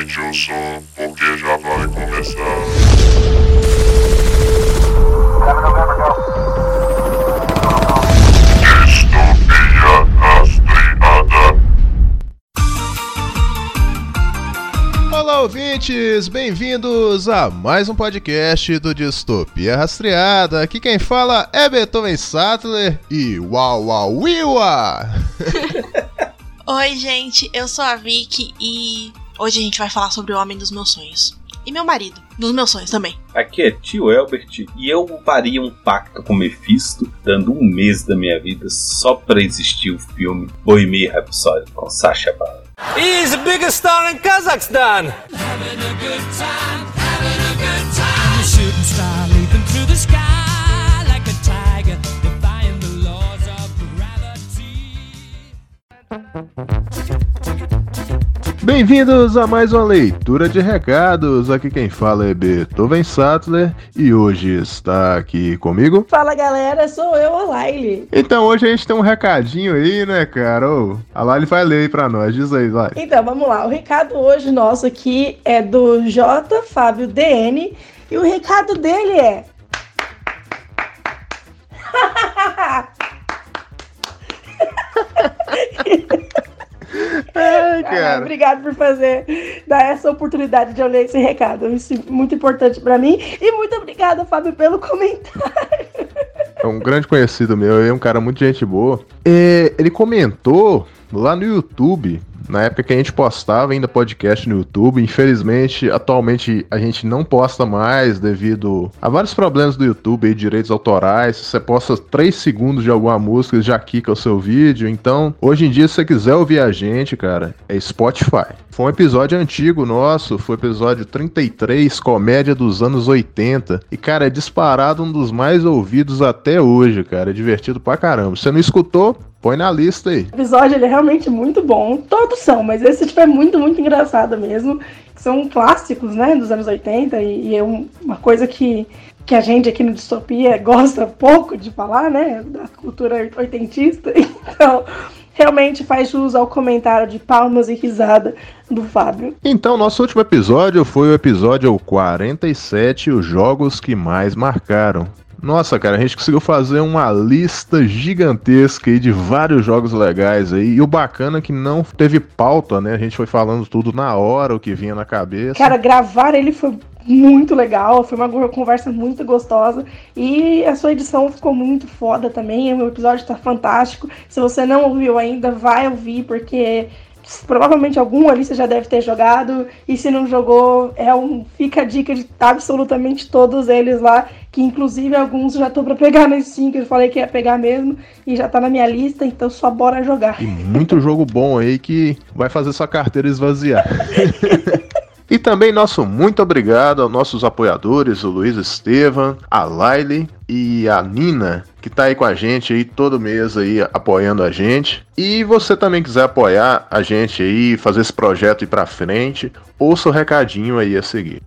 aumente o som, porque já vai começar. Distopia rastreada. Olá, ouvintes! Bem-vindos a mais um podcast do Distopia Rastreada. Aqui quem fala é Beethoven Sattler e Uau Uau Wiwa! Oi, gente, eu sou a Vicky e hoje a gente vai falar sobre o homem dos meus sonhos. E meu marido, dos meus sonhos também. Aqui é tio Elbert e eu faria um pacto com Mephisto, dando um mês da minha vida só pra existir o filme Bohemian Rhapsody com Sacha Baron. He's the biggest star in Kazakhstan. shooting star leaping through the sky like a tiger, defying the laws of gravity. Bem-vindos a mais uma leitura de recados. Aqui quem fala é Beethoven Sattler e hoje está aqui comigo. Fala galera, sou eu, a Laile. Então hoje a gente tem um recadinho aí, né, cara? Ô, a Lali vai ler aí pra nós. Diz aí, Lali. Então vamos lá, o recado hoje nosso aqui é do J. Fábio DN e o recado dele é. Ai, Ah, cara. obrigado por fazer, dar essa oportunidade de eu ler esse recado. Isso é muito importante pra mim. E muito obrigada, Fábio, pelo comentário. É um grande conhecido meu, é um cara muito gente boa. É, ele comentou lá no YouTube, na época que a gente postava ainda podcast no YouTube. Infelizmente, atualmente a gente não posta mais devido a vários problemas do YouTube aí, direitos autorais. Você posta 3 segundos de alguma música, já quica o seu vídeo. Então, hoje em dia, se você quiser ouvir a gente, cara, é Spotify. Foi um episódio antigo nosso, foi episódio 33, comédia dos anos 80. E, cara, é disparado um dos mais ouvidos até hoje, cara. É divertido pra caramba. Você não escutou, põe na lista aí. O episódio ele é realmente muito bom. Todos são, mas esse tipo é muito, muito engraçado mesmo. São clássicos, né, dos anos 80 e, e é um- uma coisa que, que a gente aqui no Distopia gosta pouco de falar, né, da cultura oitentista. Então, realmente faz jus ao comentário de palmas e risada do Fábio. Então, nosso último episódio foi o episódio 47, os jogos que mais marcaram. Nossa, cara, a gente conseguiu fazer uma lista gigantesca aí de vários jogos legais aí. E o bacana é que não teve pauta, né? A gente foi falando tudo na hora, o que vinha na cabeça. Cara, gravar ele foi muito legal, foi uma conversa muito gostosa e a sua edição ficou muito foda também. O episódio tá fantástico. Se você não ouviu ainda, vai ouvir, porque provavelmente algum ali você já deve ter jogado. E se não jogou, é um. Fica a dica de absolutamente todos eles lá. Que inclusive alguns já tô pra pegar na Steam, que eu falei que ia pegar mesmo, e já tá na minha lista, então só bora jogar. E muito jogo bom aí que vai fazer sua carteira esvaziar. E também nosso muito obrigado aos nossos apoiadores, o Luiz Estevam, a Laile e a Nina, que tá aí com a gente aí todo mês aí apoiando a gente. E você também quiser apoiar a gente aí, fazer esse projeto ir pra frente, ouça o recadinho aí a seguir.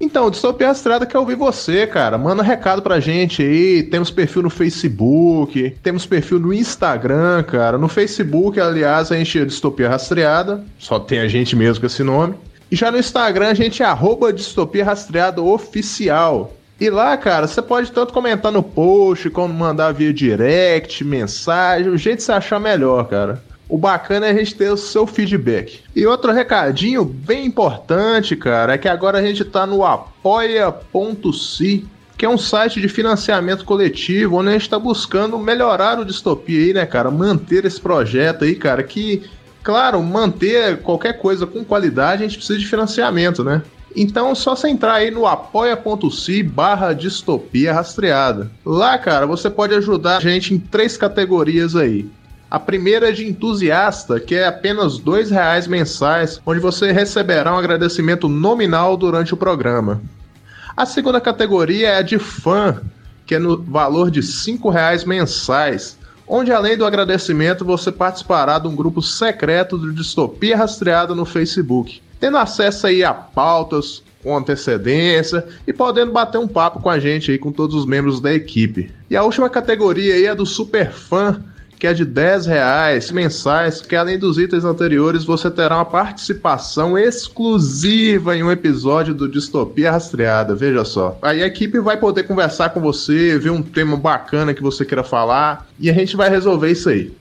Então, Distopia Estrada quer ouvir você, cara. Manda recado pra gente aí. Temos perfil no Facebook, temos perfil no Instagram, cara. No Facebook, aliás, a gente é Distopia Rastreada. Só tem a gente mesmo com esse nome. E já no Instagram, a gente é arroba Distopia Rastreada Oficial. E lá, cara, você pode tanto comentar no post, como mandar via direct, mensagem, o jeito que você achar melhor, cara. O bacana é a gente ter o seu feedback. E outro recadinho bem importante, cara, é que agora a gente tá no apoia.se, que é um site de financiamento coletivo, onde a gente tá buscando melhorar o distopia aí, né, cara? Manter esse projeto aí, cara, que, claro, manter qualquer coisa com qualidade, a gente precisa de financiamento, né? Então, só você entrar aí no apoia.se barra distopia rastreada. Lá, cara, você pode ajudar a gente em três categorias aí. A primeira é de entusiasta, que é apenas 2 reais mensais, onde você receberá um agradecimento nominal durante o programa. A segunda categoria é a de fã, que é no valor de 5 reais mensais, onde além do agradecimento você participará de um grupo secreto do Distopia Rastreada no Facebook, tendo acesso aí a pautas com antecedência e podendo bater um papo com a gente aí, com todos os membros da equipe. E a última categoria aí é do super fã, que é de 10 reais mensais, que além dos itens anteriores, você terá uma participação exclusiva em um episódio do Distopia Rastreada, veja só. Aí a equipe vai poder conversar com você, ver um tema bacana que você queira falar, e a gente vai resolver isso aí.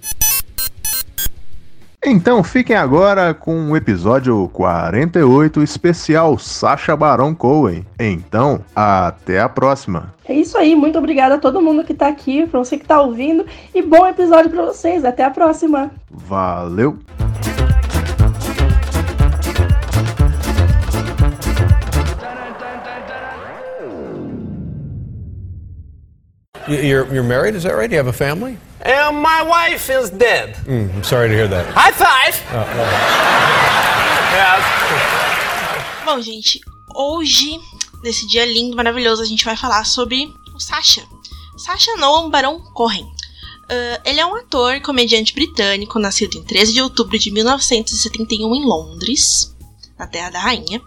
Então fiquem agora com o episódio 48 especial Sacha Baron Cohen. Então, até a próxima. É isso aí, muito obrigada a todo mundo que tá aqui, pra você que tá ouvindo, e bom episódio pra vocês. Até a próxima. Valeu! You- You're, you're married, is that right? You have a family? And my wife is dead. Mm, I'm sorry to hear that. High five! yes. Bom, gente, hoje, nesse dia lindo, maravilhoso, a gente vai falar sobre o Sacha. Sacha Noam Baron Cohen. Ah, ele é um ator e comediante britânico, nascido em 13 de outubro de 1971 em Londres, na Terra da Rainha.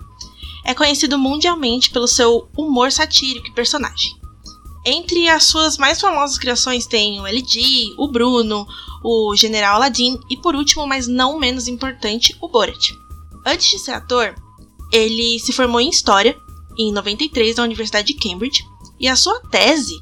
É conhecido mundialmente pelo seu humor satírico e personagem. Entre as suas mais famosas criações tem o LG, o Bruno, o General Aladdin e, por último, mas não menos importante, o Borat. Antes de ser ator, ele se formou em História em 93 na Universidade de Cambridge e a sua tese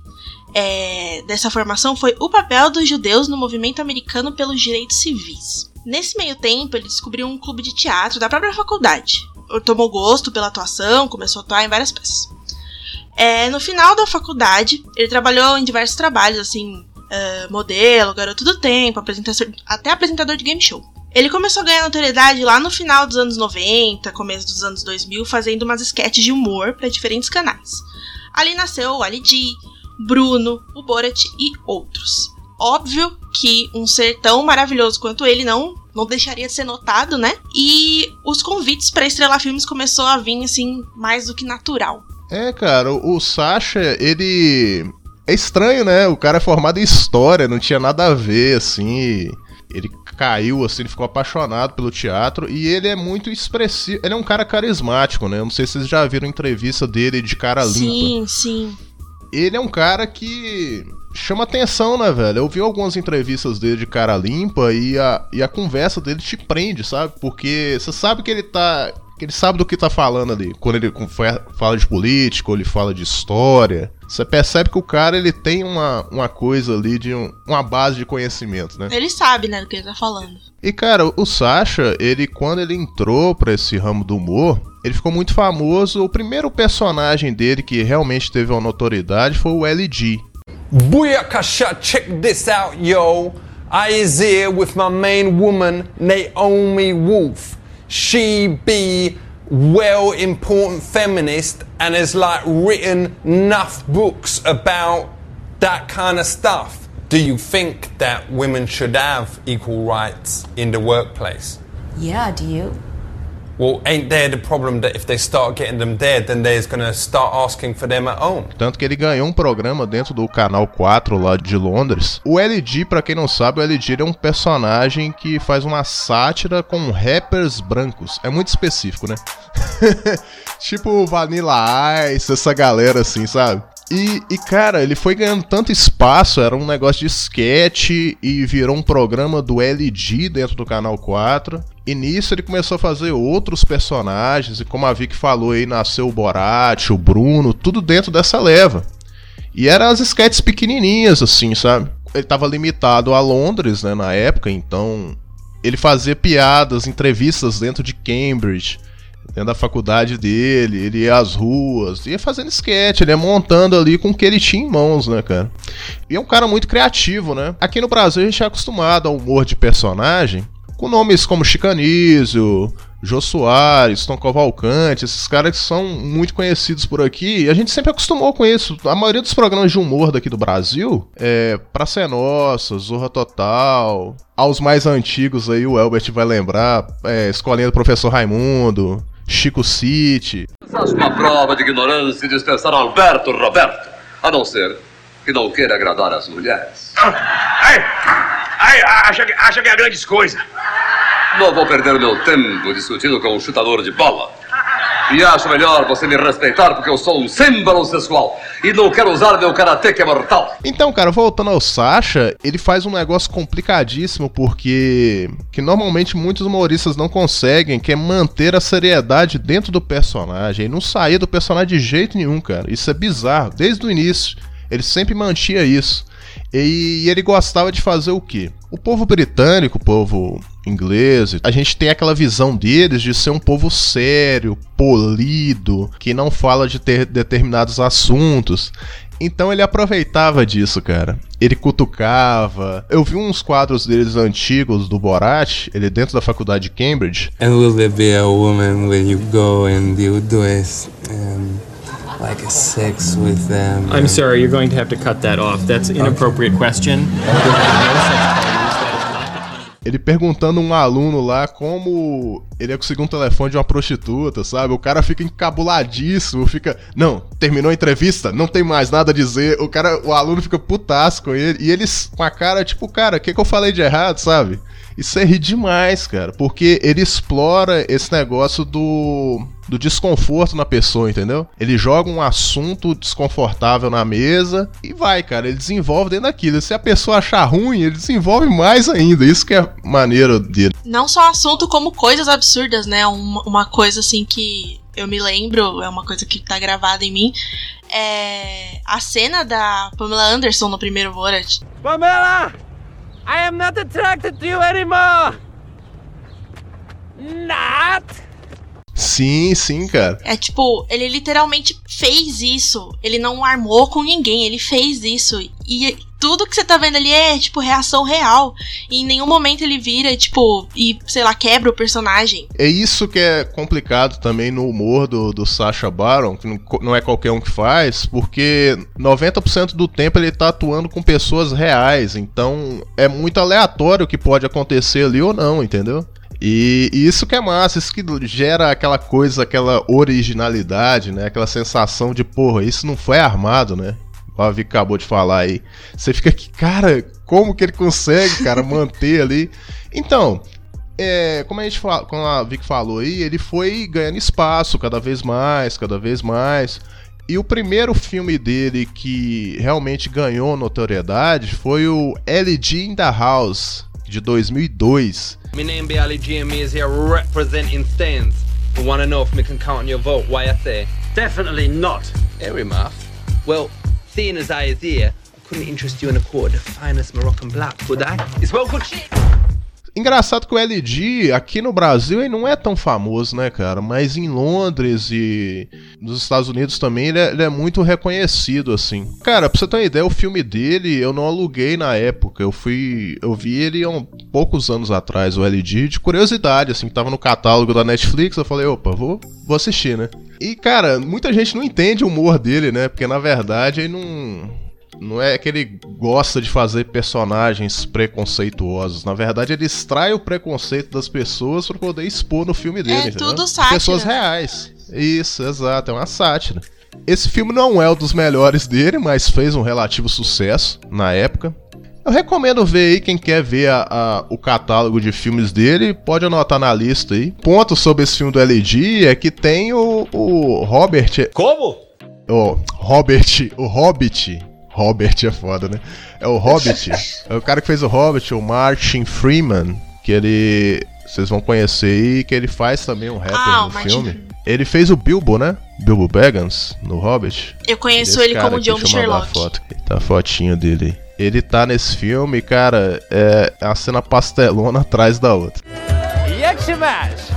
é, dessa formação foi o papel dos judeus no movimento americano pelos direitos civis. Nesse meio tempo, ele descobriu um clube de teatro da própria faculdade. Tomou gosto pela atuação, começou a atuar em várias peças. É, no final da faculdade, ele trabalhou em diversos trabalhos, assim, é, modelo, garoto do tempo, apresentador, até apresentador de game show. Ele começou a ganhar notoriedade lá no final dos anos 90, começo dos anos 2000, fazendo umas sketches de humor para diferentes canais. Ali nasceu o Ali G, Bruno, o Borat e outros. Óbvio que um ser tão maravilhoso quanto ele não não deixaria de ser notado, né? E os convites para estrelar filmes começou a vir assim mais do que natural. É, cara, o, o Sacha, ele. É estranho, né? O cara é formado em história, não tinha nada a ver, assim. Ele caiu, assim, ele ficou apaixonado pelo teatro e ele é muito expressivo. Ele é um cara carismático, né? Eu não sei se vocês já viram entrevista dele de cara limpa. Sim, sim. Ele é um cara que chama atenção, né, velho? Eu vi algumas entrevistas dele de cara limpa e a, e a conversa dele te prende, sabe? Porque você sabe que ele tá. Que ele sabe do que tá falando ali. Quando ele fala de política, ou ele fala de história. Você percebe que o cara ele tem uma, uma coisa ali de um- uma base de conhecimento, né? Ele sabe, né, do que ele tá falando. E cara, o Sasha, ele quando ele entrou pra esse ramo do humor, ele ficou muito famoso. O primeiro personagem dele que realmente teve uma notoriedade foi o LG. Booyakasha, check this out, yo. I is here with my main woman, Naomi Wolf. She be well important feminist and has like written enough books about that kind of stuff. Do you think that women should have equal rights in the workplace? Yeah, do you? Tanto que ele ganhou um programa dentro do canal 4 lá de Londres. O LG, pra quem não sabe, o ele é um personagem que faz uma sátira com rappers brancos. É muito específico, né? tipo Vanilla Ice, essa galera assim, sabe? E, e, cara, ele foi ganhando tanto espaço, era um negócio de sketch e virou um programa do LG dentro do canal 4. E nisso ele começou a fazer outros personagens, e como a Vicky falou aí, nasceu o Borat, o Bruno, tudo dentro dessa leva. E eram as sketches pequenininhas, assim, sabe? Ele tava limitado a Londres, né, na época, então ele fazia piadas, entrevistas dentro de Cambridge, dentro da faculdade dele, ele ia às ruas, ia fazendo sketch, ele ia montando ali com o que ele tinha em mãos, né, cara? E é um cara muito criativo, né? Aqui no Brasil a gente é acostumado ao humor de personagem, com nomes como Chicanísio, Jô Soares, Tom Cavalcante, esses caras que são muito conhecidos por aqui, e a gente sempre acostumou com isso. A maioria dos programas de humor daqui do Brasil é Praça é Nossa, Zorra Total, aos mais antigos aí o Elbert vai lembrar, é, Escolinha do Professor Raimundo, Chico City. Faz uma prova de ignorância e dispensar Alberto Roberto, a não ser que não queira agradar as mulheres. Ai, ai, acha, que- acha que é grandes coisas. Não vou perder meu tempo discutindo com um chutador de bola. E acho melhor você me respeitar porque eu sou um símbolo sexual e não quero usar meu karatê que é mortal. Então, cara, voltando ao Sasha, ele faz um negócio complicadíssimo porque que normalmente muitos humoristas não conseguem, que é manter a seriedade dentro do personagem, e não sair do personagem de jeito nenhum, cara. Isso é bizarro, desde o início. Ele sempre mantinha isso. E ele gostava de fazer o quê? O povo britânico, o povo inglês, a gente tem aquela visão deles de ser um povo sério, polido, que não fala de ter determinados assuntos. Então ele aproveitava disso, cara. Ele cutucava. Eu vi uns quadros deles antigos do Borat, ele dentro da faculdade de Cambridge. And will there be a woman when you go and you do this, um, like a sex with them? I'm sorry, you're going to have to cut that off. That's an inappropriate question. Ele perguntando a um aluno lá como ele ia conseguir um telefone de uma prostituta, sabe? O cara fica encabuladíssimo, fica. Não, terminou a entrevista, não tem mais nada a dizer. O cara, o aluno fica putasco com ele. E eles com a cara, tipo, cara, o que, que eu falei de errado, sabe? Isso é rir demais, cara, porque ele explora esse negócio do, do desconforto na pessoa, entendeu? Ele joga um assunto desconfortável na mesa e vai, cara, ele desenvolve dentro daquilo. Se a pessoa achar ruim, ele desenvolve mais ainda. Isso que é maneiro dele. Não só assunto, como coisas absurdas, né? Uma, uma coisa assim que eu me lembro, é uma coisa que tá gravada em mim. É a cena da Pamela Anderson no primeiro Borat. Pamela! I am not attracted to you anymore! Not! Sim, sim, cara. É tipo, ele literalmente fez isso. Ele não armou com ninguém, ele fez isso. E tudo que você tá vendo ali é, tipo, reação real. E em nenhum momento ele vira, tipo, e, sei lá, quebra o personagem. É isso que é complicado também no humor do, do Sacha Baron, que não, é qualquer um que faz, porque 90% do tempo ele tá atuando com pessoas reais. Então é muito aleatório o que pode acontecer ali ou não, entendeu? E, e, isso que é massa, isso que gera aquela coisa, aquela originalidade, né? Aquela sensação de, porra, isso não foi armado, né? O Vic acabou de falar aí. Você fica aqui, cara, como que ele consegue, cara, manter ali? Então, é, como a gente fala, como a Vic falou aí, ele foi ganhando espaço cada vez mais, cada vez mais. E o primeiro filme dele que realmente ganhou notoriedade foi o LG in the House, de 2002. My name be Ali GME is here representing stands. We wanna know if we can count on your vote. Why I say? Definitely not. Harry Muff. Well, seeing as I is here, I couldn't interest you in a of finest Moroccan black, I? It's well good shit. Engraçado que o LG aqui no Brasil ele não é tão famoso, né, cara? Mas em Londres e nos Estados Unidos também ele é, ele é, muito reconhecido, assim. Cara, pra você ter uma ideia, o filme dele eu não aluguei na época. Eu fui. Eu vi ele há um, poucos anos atrás, o LG, de curiosidade, assim, que tava no catálogo da Netflix. Eu falei, opa, vou, vou assistir, né? E, cara, muita gente não entende o humor dele, né? Porque na verdade ele não não é que ele gosta de fazer personagens preconceituosos. Na verdade, ele extrai o preconceito das pessoas para poder expor no filme dele. É entendeu? tudo sátira. Pessoas reais. Isso, exato. É uma sátira. Esse filme não é um dos melhores dele, mas fez um relativo sucesso na época. Eu recomendo ver aí, quem quer ver a, a, o catálogo de filmes dele, pode anotar na lista aí. Ponto sobre esse filme do LG é que tem o, o Robert. Como? O Robert, o Hobbit, Robert é foda, né? É o Hobbit. é o cara que fez o Hobbit, o Martin Freeman, que ele. Vocês vão conhecer aí, que ele faz também um rapper Ah, o no Martin filme. Ele fez o Bilbo, né? Bilbo Baggins, no Hobbit. Eu conheço ele cara como John Sherlock. Foto. Tá a fotinha dele aí. Ele tá nesse filme, cara, é a cena pastelona atrás da outra. Yakshimash.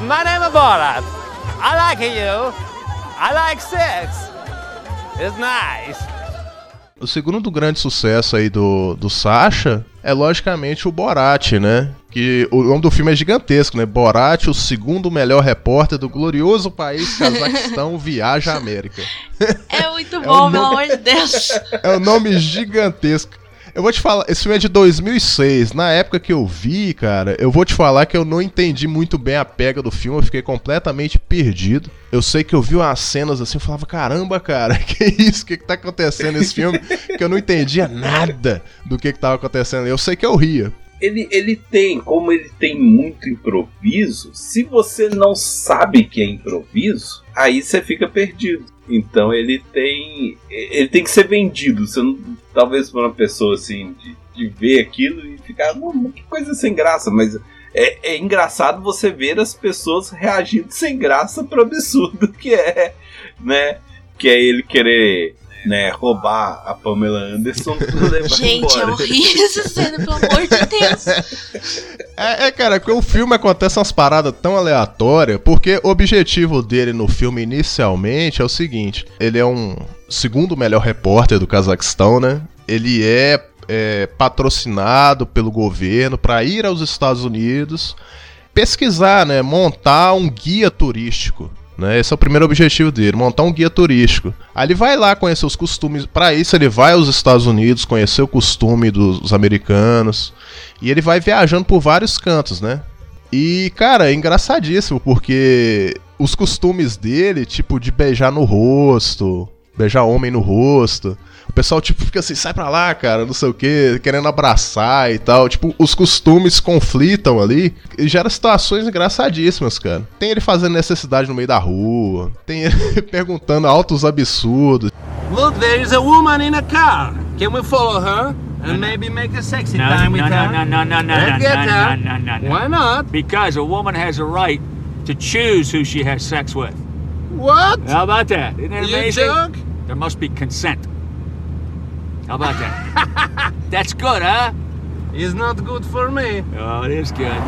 My name is Borat. I like you. I like sex. It's nice. O segundo grande sucesso aí do, do Sasha é logicamente o Borat, né? Que o nome do filme é gigantesco, né? Borat, o segundo melhor repórter do glorioso país Cazaquistão, viaja à América. É muito É bom, o pelo nome- amor de Deus. É um nome gigantesco. Eu vou te falar, esse filme é de 2006. Na época que eu vi, cara, eu vou te falar que eu não entendi muito bem a pega do filme, eu fiquei completamente perdido. Eu sei que eu vi umas cenas assim, eu falava, caramba, cara, que isso? O que, que tá acontecendo nesse filme? Que eu não entendia nada do que, que tava acontecendo. Eu sei que eu ria. ele, ele tem, como ele tem muito improviso, se você não sabe que é improviso, aí você fica perdido. Então ele tem. Ele tem que ser vendido. Você não, talvez para uma pessoa assim, de, de ver aquilo e ficar, que coisa sem graça, mas. É, é engraçado você ver as pessoas reagindo sem graça pro absurdo que é, né? Que é ele querer né, roubar a Pamela Anderson Gente, é embora. horrível essa cena, pelo amor de Deus. É, é, cara, que o filme acontece umas paradas tão aleatórias, porque o objetivo dele no filme inicialmente é o seguinte: ele é um segundo melhor repórter do Cazaquistão, né? Ele é, é, patrocinado pelo governo para ir aos Estados Unidos pesquisar, né? Montar um guia turístico. Né? Esse é o primeiro objetivo dele, montar um guia turístico. Aí ele vai lá conhecer os costumes. Para isso, ele vai aos Estados Unidos conhecer o costume dos americanos. E ele vai viajando por vários cantos, né? E, cara, é engraçadíssimo, porque os costumes dele, tipo, de beijar no rosto, beijar homem no rosto. O pessoal, tipo, fica assim, sai pra lá, cara, não sei o que, querendo abraçar e tal. Tipo, os costumes conflitam ali e gera situações engraçadíssimas, cara. Tem ele fazendo necessidade no meio da rua, tem ele perguntando altos absurdos. Look, there's a woman in a car. Can we follow her and maybe make a sexy No, time no, with no, her? no, no, no, no, no, no, her. no, no, no. Why not? Because a woman has a right to choose who she has sex with. What? How about that? Isn't that You amazing? joke? There must be consent. How about that? That's good, huh? It's not good for me. Oh, it is good.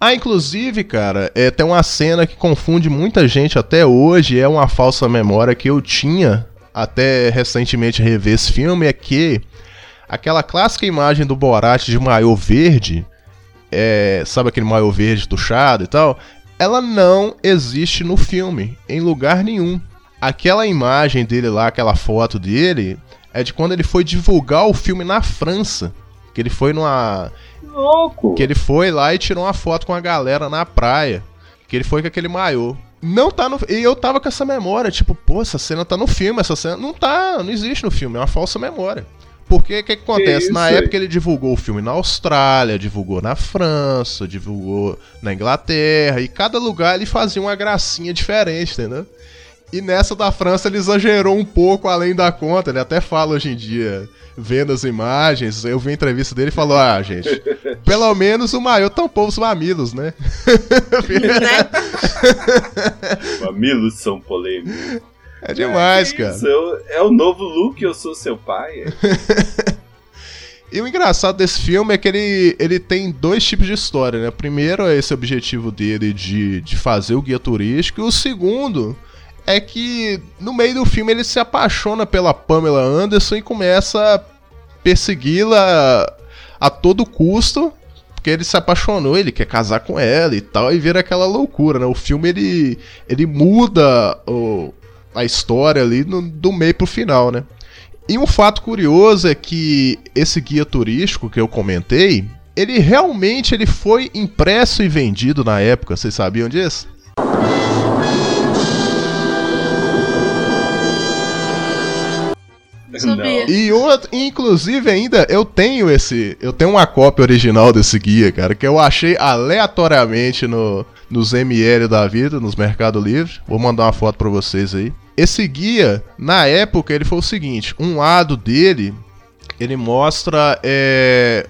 Ah, inclusive, cara, é, tem uma cena que confunde muita gente até hoje, é uma falsa memória que eu tinha até recentemente rever esse filme, é que aquela clássica imagem do Borat de maiô verde, é, sabe aquele maiô verde tuchado e tal, ela não existe no filme, em lugar nenhum. Aquela imagem dele lá, aquela foto dele, é de quando ele foi divulgar o filme na França. Que ele foi numa. Louco! Que ele foi lá e tirou uma foto com a galera na praia. Que ele foi com aquele maiô. Não tá no. E eu tava com essa memória, tipo, pô, essa cena tá no filme, essa cena. Não tá, não existe no filme, é uma falsa memória. Porque o que, que acontece? na época ele divulgou o filme na Austrália, divulgou na França, divulgou na Inglaterra, e cada lugar ele fazia uma gracinha diferente, entendeu? E nessa da França ele exagerou um pouco além da conta. Ele até fala hoje em dia, vendo as imagens, eu vi a entrevista dele e falou: Ah, gente, pelo menos o maior tampou os mamilos, né? Mamilos são polêmicos. É demais, que cara. eu- é o novo Luke, eu sou seu pai. E o engraçado desse filme é que ele, ele tem dois tipos de história, né? Primeiro é esse objetivo dele de, de fazer o guia turístico, e o segundo é que no meio do filme ele se apaixona pela Pamela Anderson e começa a persegui-la a todo custo, porque ele se apaixonou, ele quer casar com ela e tal, e vira aquela loucura, né? O filme ele, ele muda o, a história ali no- do meio pro final, né? E um fato curioso é que esse guia turístico que eu comentei, ele realmente ele foi impresso e vendido na época, vocês sabiam disso? Sabia. E outro, inclusive ainda eu tenho esse, eu tenho uma cópia original desse guia, cara, que eu achei aleatoriamente no nos ML da vida, nos Mercado Livre. Vou mandar uma foto pra vocês aí. Esse guia, na época, ele foi o seguinte: um lado dele, ele mostra, é,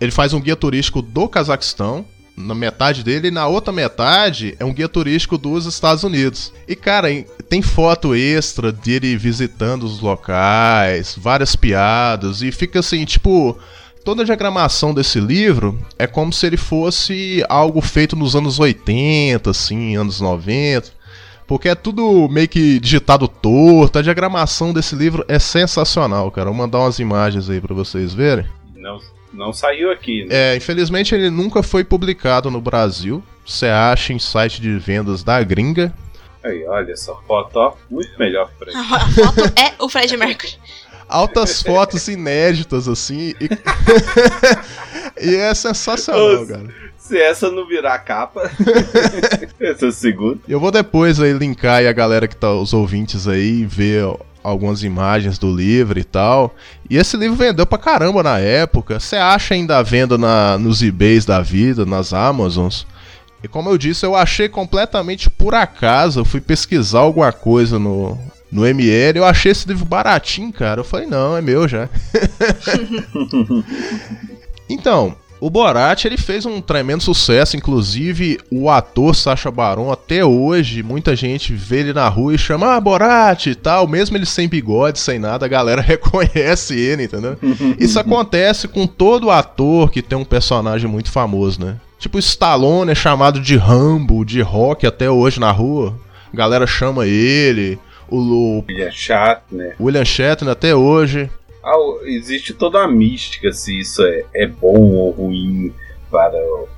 ele faz um guia turístico do Cazaquistão. Na metade dele, e na outra metade é um guia turístico dos Estados Unidos. E, cara, tem foto extra dele visitando os locais, várias piadas, e fica assim, tipo. Toda a diagramação desse livro é como se ele fosse algo feito nos anos 80, assim, anos 90. Porque é tudo meio que digitado torto. A diagramação desse livro é sensacional, cara. Vou mandar umas imagens aí pra vocês verem. Não, não saiu aqui, né? É, infelizmente ele nunca foi publicado no Brasil. Você acha em site de vendas da gringa. Aí, olha essa foto, ó. Muito melhor pra ele. A foto é o Fred Mercury. Altas fotos inéditas, assim. E, e é sensacional, Nossa, cara. Se essa não virar capa, essa é a segunda. Eu vou depois aí linkar aí a galera que tá, os ouvintes aí, ver algumas imagens do livro e tal. E esse livro vendeu pra caramba na época. Você acha ainda à venda na, nos eBays da vida, nas Amazons. E como eu disse, eu achei completamente por acaso. Eu fui pesquisar alguma coisa no, no ML. Eu achei esse livro baratinho, cara. Eu falei, não, é meu já. então, o Borat ele fez um tremendo sucesso, inclusive o ator Sacha Baron até hoje muita gente vê ele na rua e chama ah, Borat e tal, mesmo ele sem bigode, sem nada, a galera reconhece ele, entendeu? Isso acontece com todo ator que tem um personagem muito famoso, né? Tipo o Stallone é chamado de Rambo, de Rock até hoje na rua, a galera chama ele. O, William Shatner. William Shatner até hoje. Ah, existe toda a mística se isso é, é bom ou ruim para o,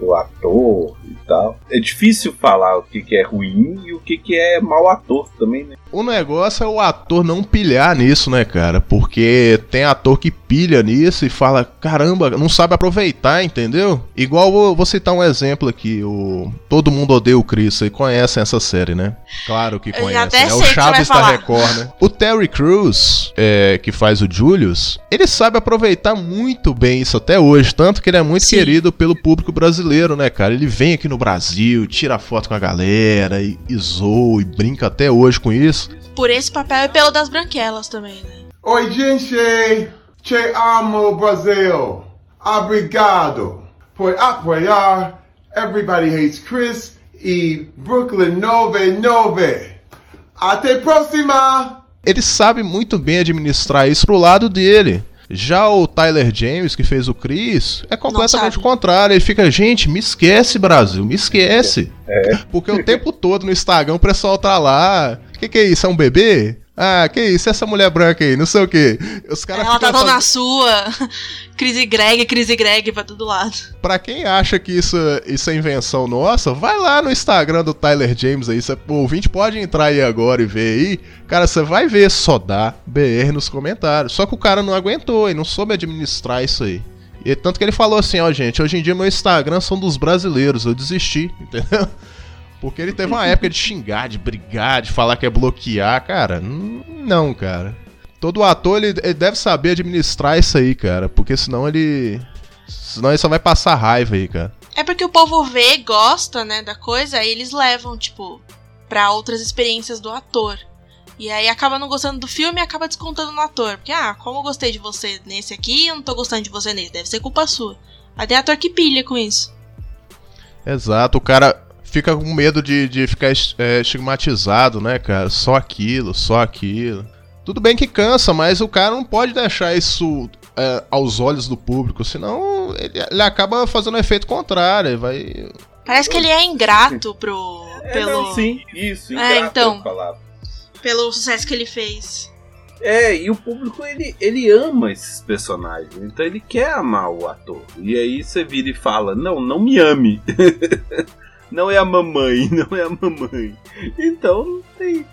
o, ator e tal. É difícil falar o que, que é ruim e o que, que é mau ator também, né? O negócio é o ator não pilhar nisso, né, cara? Porque tem ator que pilha nisso e fala, caramba, não sabe aproveitar, entendeu? Igual vou, vou citar um exemplo aqui, o Todo Mundo Odeia o Chris, vocês conhecem essa série, né? Claro que conhecem, é o Chaves da Record, né? O Terry Crews, é, que faz o Julius, ele sabe aproveitar muito bem isso até hoje, tanto que ele é muito Sim. querido pelo público brasileiro, né, cara? Ele vem aqui no Brasil, tira foto com a galera, e, e zoa, e brinca até hoje com isso. Por esse papel e pelo das branquelas também, né? Oi, gente! Te amo, Brasil! Obrigado por apoiar Everybody Hates Chris e Brooklyn 99. Até próxima! Ele sabe muito bem administrar isso pro lado dele. Já o Tyler James, que fez o Chris, é completamente o contrário. Ele fica, gente, me esquece, Brasil, me esquece. É. Porque o tempo todo no Instagram o pessoal tá lá. O que, que é isso? É um bebê? Ah, que isso, essa mulher branca aí, não sei o que. Os caras Ela tá tão na sua. Crise Greg, crise Greg pra todo lado. Pra quem acha que isso, isso é invenção nossa, vai lá no Instagram do Tyler James aí. Cê, o ouvinte pode entrar aí agora e ver aí. Cara, você vai ver só dá BR nos comentários. Só que o cara não aguentou e não soube administrar isso aí. E tanto que ele falou assim, ó, gente, hoje em dia meu Instagram são dos brasileiros, eu desisti, entendeu? Porque ele teve uma época de xingar, de brigar, de falar que é bloquear, cara. Não, cara. Todo ator ele, ele, deve saber administrar isso aí, cara. Porque senão ele. Senão ele só vai passar raiva aí, cara. É porque o povo vê, gosta, né, da coisa, aí eles levam, tipo, pra outras experiências do ator. E aí acaba não gostando do filme e acaba descontando no ator. Porque, ah, como eu gostei de você nesse aqui, eu não tô gostando de você nesse. Deve ser culpa sua. Aí tem ator que pilha com isso. Exato, o cara fica com medo de, de ficar é, estigmatizado, né, cara? Só aquilo, só aquilo. Tudo bem que cansa, mas o cara não pode deixar isso é, aos olhos do público, senão ele, ele acaba fazendo um efeito contrário. Vai... Parece que ele é ingrato pro. É, pelo... Não, sim, isso, ingrato é, então, pelo sucesso que ele fez. É, e o público ele, ele ama esses personagens, então ele quer amar o ator. E aí você vira e fala: Não, não me ame. não é a mamãe, não é a mamãe. Então tem,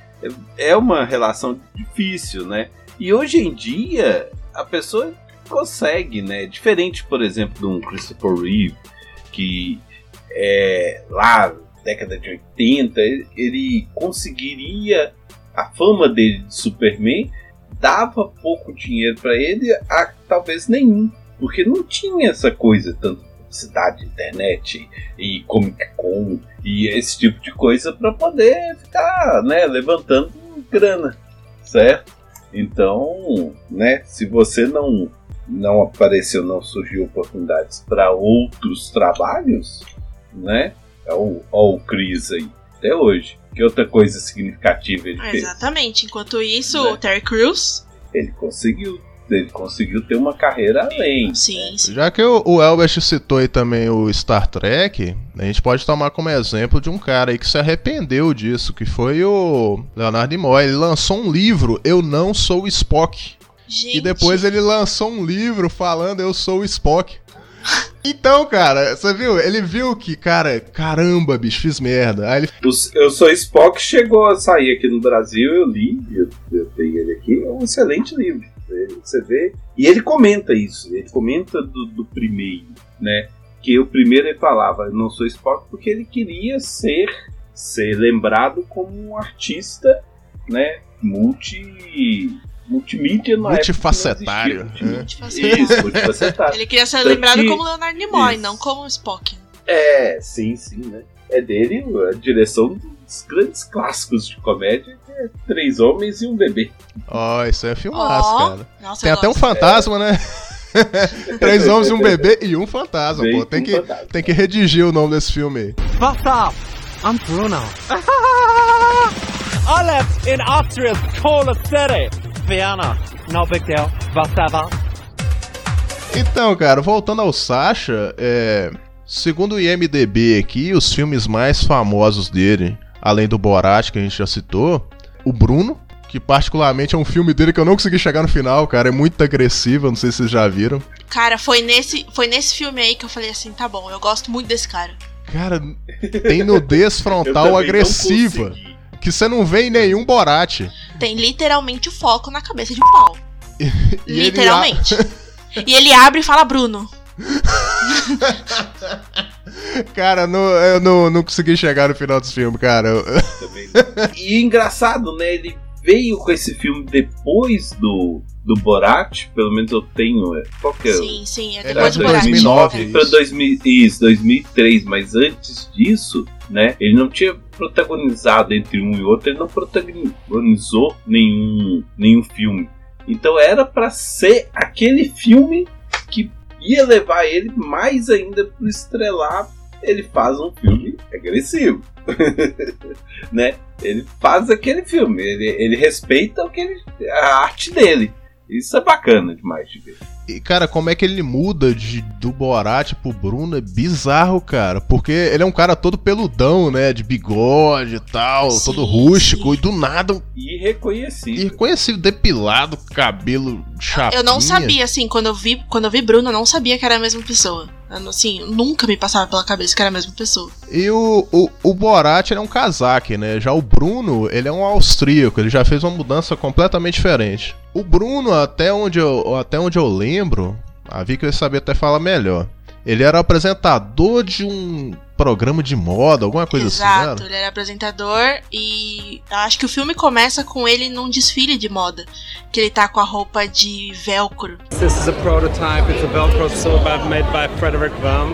é uma relação difícil, né? E hoje em dia a pessoa consegue, né? Diferente, por exemplo, de um Christopher Reeve que é lá década de 80 ele conseguiria a fama dele de Superman dava pouco dinheiro para ele, a, talvez nenhum, porque não tinha essa coisa tanto cidade, internet e Comic Con e esse tipo de coisa para poder ficar, né, levantando grana, certo? Então, né, se você não não apareceu, não surgiu oportunidades para outros trabalhos, né? É o, Chris aí, até hoje. Que outra coisa significativa ele fez? Exatamente. Enquanto isso, né? o Terry Crews. Ele conseguiu ele conseguiu ter uma carreira além. Sim, sim. Já que o, o Elbert citou aí também o Star Trek, a gente pode tomar como exemplo de um cara aí que se arrependeu disso, que foi o Leonardo Nimoy. Ele lançou um livro, Eu Não Sou Spock. Gente. E depois ele lançou um livro falando Eu Sou Spock. Então, cara, você viu? Ele viu que, cara, caramba, bicho, fiz merda. Aí ele... Eu Sou Spock chegou a sair aqui no Brasil, eu li, eu, eu tenho ele aqui, é um excelente livro você vê. E ele comenta isso, ele comenta do, do primeiro, né? Que o primeiro ele falava, eu não sou Spock, porque ele queria ser, ser lembrado como um artista, né? multi. multimídia na Multifacetário, época existia né? Isso, multifacetário. Ele queria ser Tanto lembrado que- como Leonard Nimoy, Isso. não como Spock. É, sim, sim, né? É dele a direção dos grandes clássicos de comédia, é Três Homens e um Bebê. Ó, isso é filmaço, Ó, cara. nossa, Tem até um fantasma, né? Três homens e um bebê e um fantasma, Bem, pô. Tem um que, fantasma. tem que redigir o nome desse filme aí. What's up? I'm Bruno. I live in Austria's coolest city, Vienna. No big deal. What's up? Então, cara, voltando ao Sasha, é, segundo o IMDB aqui, os filmes mais famosos dele, além do Borat, que a gente já citou, o Bruno, que particularmente é um filme dele que eu não consegui chegar no final, cara, é muito agressivo, eu não sei se vocês já viram. Cara, foi nesse, foi nesse filme aí que eu falei assim, tá bom, eu gosto muito desse cara. Cara, tem nudez frontal agressiva, que você não vê em nenhum Borat. Tem literalmente o foco na cabeça de um pau. E ele literalmente. e ele abre e fala Bruno. Cara, não, eu não, não consegui chegar no final desse filme, cara. E engraçado, né? Ele veio com esse filme depois do, do Borat, pelo menos eu tenho. é, Qual que é? Sim, sim, é depois do Borat. 2009, Pra isso. 2000, isso, 2003, mas antes disso, né, ele não tinha protagonizado entre um e outro, ele não protagonizou nenhum, nenhum filme. Então era pra ser aquele filme que ia levar ele mais ainda pro estrelar. Ele faz um filme agressivo, né? Ele faz aquele filme, ele, ele respeita o que ele, a arte dele. Isso é bacana demais de ver. E, cara, como é que ele muda de, do Borat pro Bruno é bizarro, cara. Porque ele é um cara todo peludão, né? De bigode e tal, Sim, todo rústico. E do nada, Irreconhecível. irreconhecível, depilado, cabelo chapinha. Eu não sabia, assim, quando eu vi, quando eu vi Bruno, eu não sabia que era a mesma pessoa. Assim, nunca me passava pela cabeça que era a mesma pessoa. E o, o, o Borat ele é um casaque, né? Já o Bruno, ele é um austríaco, ele já fez uma mudança completamente diferente. O Bruno, até onde eu, até onde eu lembro, a Vicky vai saber até falar melhor. Ele era apresentador de um programa de moda, alguma coisa assim, Exato, ele era apresentador e eu acho que o filme começa com ele num desfile de moda. Que ele tá com a roupa de velcro. This is a prototype. It's a Velcro silhouette made by Frederick Baum.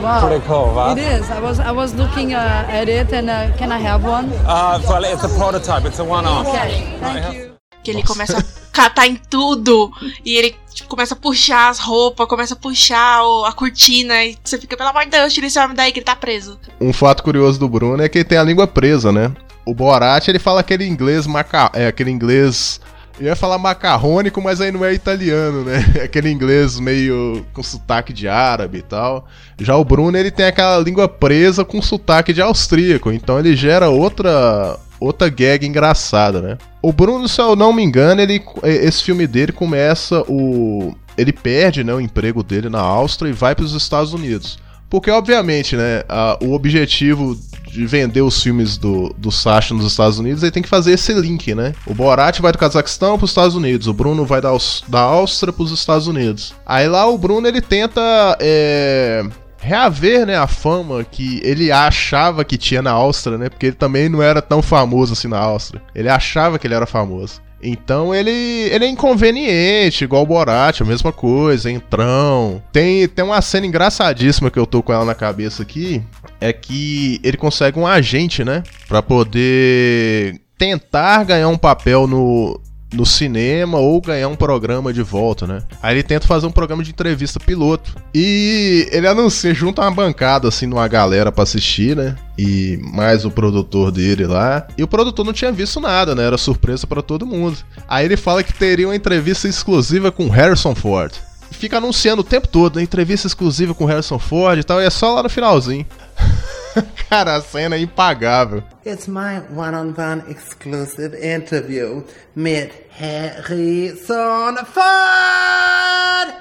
Wow. Pretty cool, right? It is. I was I was looking uh, at it and uh, can I have one? Uh, well, it's a prototype. It's a one-off. Okay. Thank you. Que ele começa catar em tudo. E ele tipo, começa a puxar as roupas, começa a puxar o- a cortina. E você fica, pelo amor de Deus, tira esse homem daí que ele tá preso. Um fato curioso do Bruno é que ele tem a língua presa, né? O Borat, ele fala aquele inglês maca... é aquele inglês eu ia falar macarrônico, mas aí não é italiano, né? Aquele inglês meio com sotaque de árabe e tal. Já o Bruno, ele tem aquela língua presa com sotaque de austríaco, então ele gera outra outra gag engraçada, né? O Bruno, se eu não me engano, ele esse filme dele começa o ele perde, né, o emprego dele na Áustria e vai para os Estados Unidos. Porque, obviamente, né, a- o objetivo de vender os filmes do, do Sasha nos Estados Unidos, ele tem que fazer esse link, né? O Borat vai do Cazaquistão para os Estados Unidos, o Bruno vai da, da Áustria para os Estados Unidos. Aí lá o Bruno, ele tenta é, reaver, né, a fama que ele achava que tinha na Áustria, né? Porque ele também não era tão famoso assim na Áustria. Ele achava que ele era famoso. Então ele, ele é inconveniente, igual o Borat, a mesma coisa, entrão. Tem, tem uma cena engraçadíssima que eu tô com ela na cabeça aqui, é que ele consegue um agente, né, Pra poder tentar ganhar um papel no, no cinema ou ganhar um programa de volta, né? Aí ele tenta fazer um programa de entrevista piloto. E ele anuncia, junta uma bancada assim numa galera pra assistir, né? E mais o produtor dele lá. E o produtor não tinha visto nada, né? Era surpresa pra todo mundo. Aí ele fala que teria uma entrevista exclusiva com Harrison Ford. Fica anunciando o tempo todo, né? Entrevista exclusiva com Harrison Ford e tal, e é só lá no finalzinho. Cara, a cena é impagável. It's my one-on-one exclusive interview with Harrison Ford.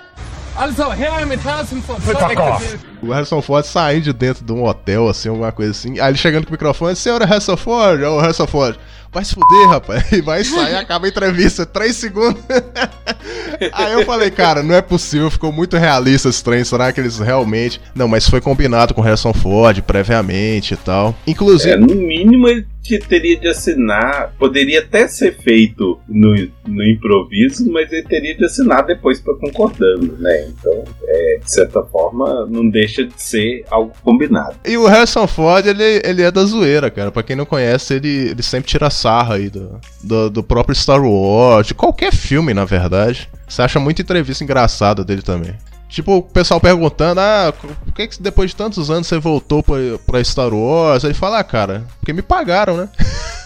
Also, Herr mit Harrison Ford. Fuck off. O Harrison Ford saindo de dentro de um hotel, assim, alguma coisa assim. Aí ele chegando com o microfone, senhora Harrison Ford, ô Harrison Ford, vai se fuder, rapaz. E vai sair, acaba a entrevista, três segundos. Aí eu falei, cara, não é possível, ficou muito realista esse trem. Será que eles realmente. Não, mas foi combinado com o Harrison Ford previamente e tal. Inclusive. É, no mínimo ele que teria de assinar, poderia até ser feito no, no improviso, mas ele teria de assinar depois para concordando, né? Então, é, de certa forma, não deixa de ser algo combinado. E o Harrison Ford, ele, ele é da zoeira, cara. Pra quem não conhece, ele, ele sempre tira sarra aí do, do, do próprio Star Wars, de qualquer filme, na verdade. Você acha muita entrevista engraçada dele também. Tipo, o pessoal perguntando, ah, por que, que depois de tantos anos você voltou pra, pra Star Wars? Ele fala, ah, cara, porque me pagaram, né?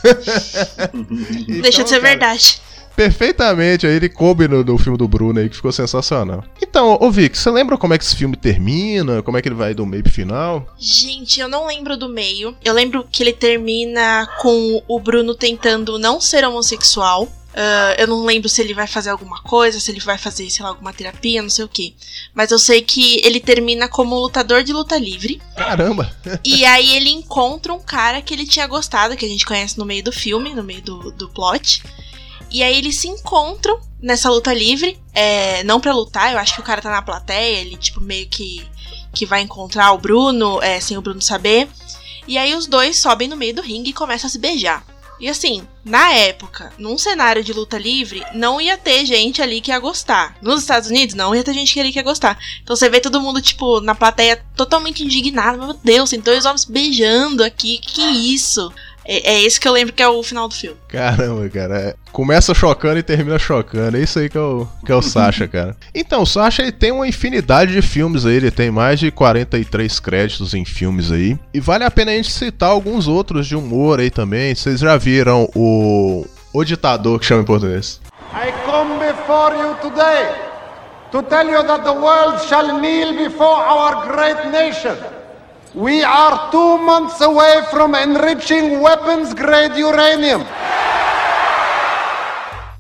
Deixa de ser verdade. Perfeitamente, aí ele coube no, no filme do Bruno aí, que ficou sensacional. Então, ô Vic, você lembra como é que esse filme termina? Como é que ele vai do meio pro final? Gente, eu não lembro do meio. Eu lembro que ele termina com o Bruno tentando não ser homossexual. Uh, eu não lembro se ele vai fazer alguma coisa, se ele vai fazer, sei lá, alguma terapia, não sei o que. Mas eu sei que ele termina como lutador de luta livre. Caramba! e aí ele encontra um cara que ele tinha gostado, que a gente conhece no meio do filme, no meio do, do plot. E aí eles se encontram nessa luta livre. É, não pra lutar, eu acho que o cara tá na plateia, ele, tipo, meio que, que vai encontrar o Bruno, é, sem o Bruno saber. E aí os dois sobem no meio do ringue e começam a se beijar. E assim, na época, num cenário de luta livre, não ia ter gente ali que ia gostar. Nos Estados Unidos, não ia ter gente ali que ia gostar. Então você vê todo mundo, tipo, na plateia totalmente indignado. Meu Deus, tem dois homens beijando aqui, que isso? É, é esse que eu lembro que é o final do filme. Caramba, cara. é- Começa chocando e termina chocando. É isso aí que é o, que é o Sasha, cara. Então, o Sasha ele tem uma infinidade de filmes aí. Ele tem mais de 43 créditos em filmes aí. E vale a pena a gente citar alguns outros de humor aí também. Vocês já viram o. O Ditador, que chama em português. I come before you today to tell you that the world shall kneel before our great nation. We are two months away from enriching weapons grade uranium.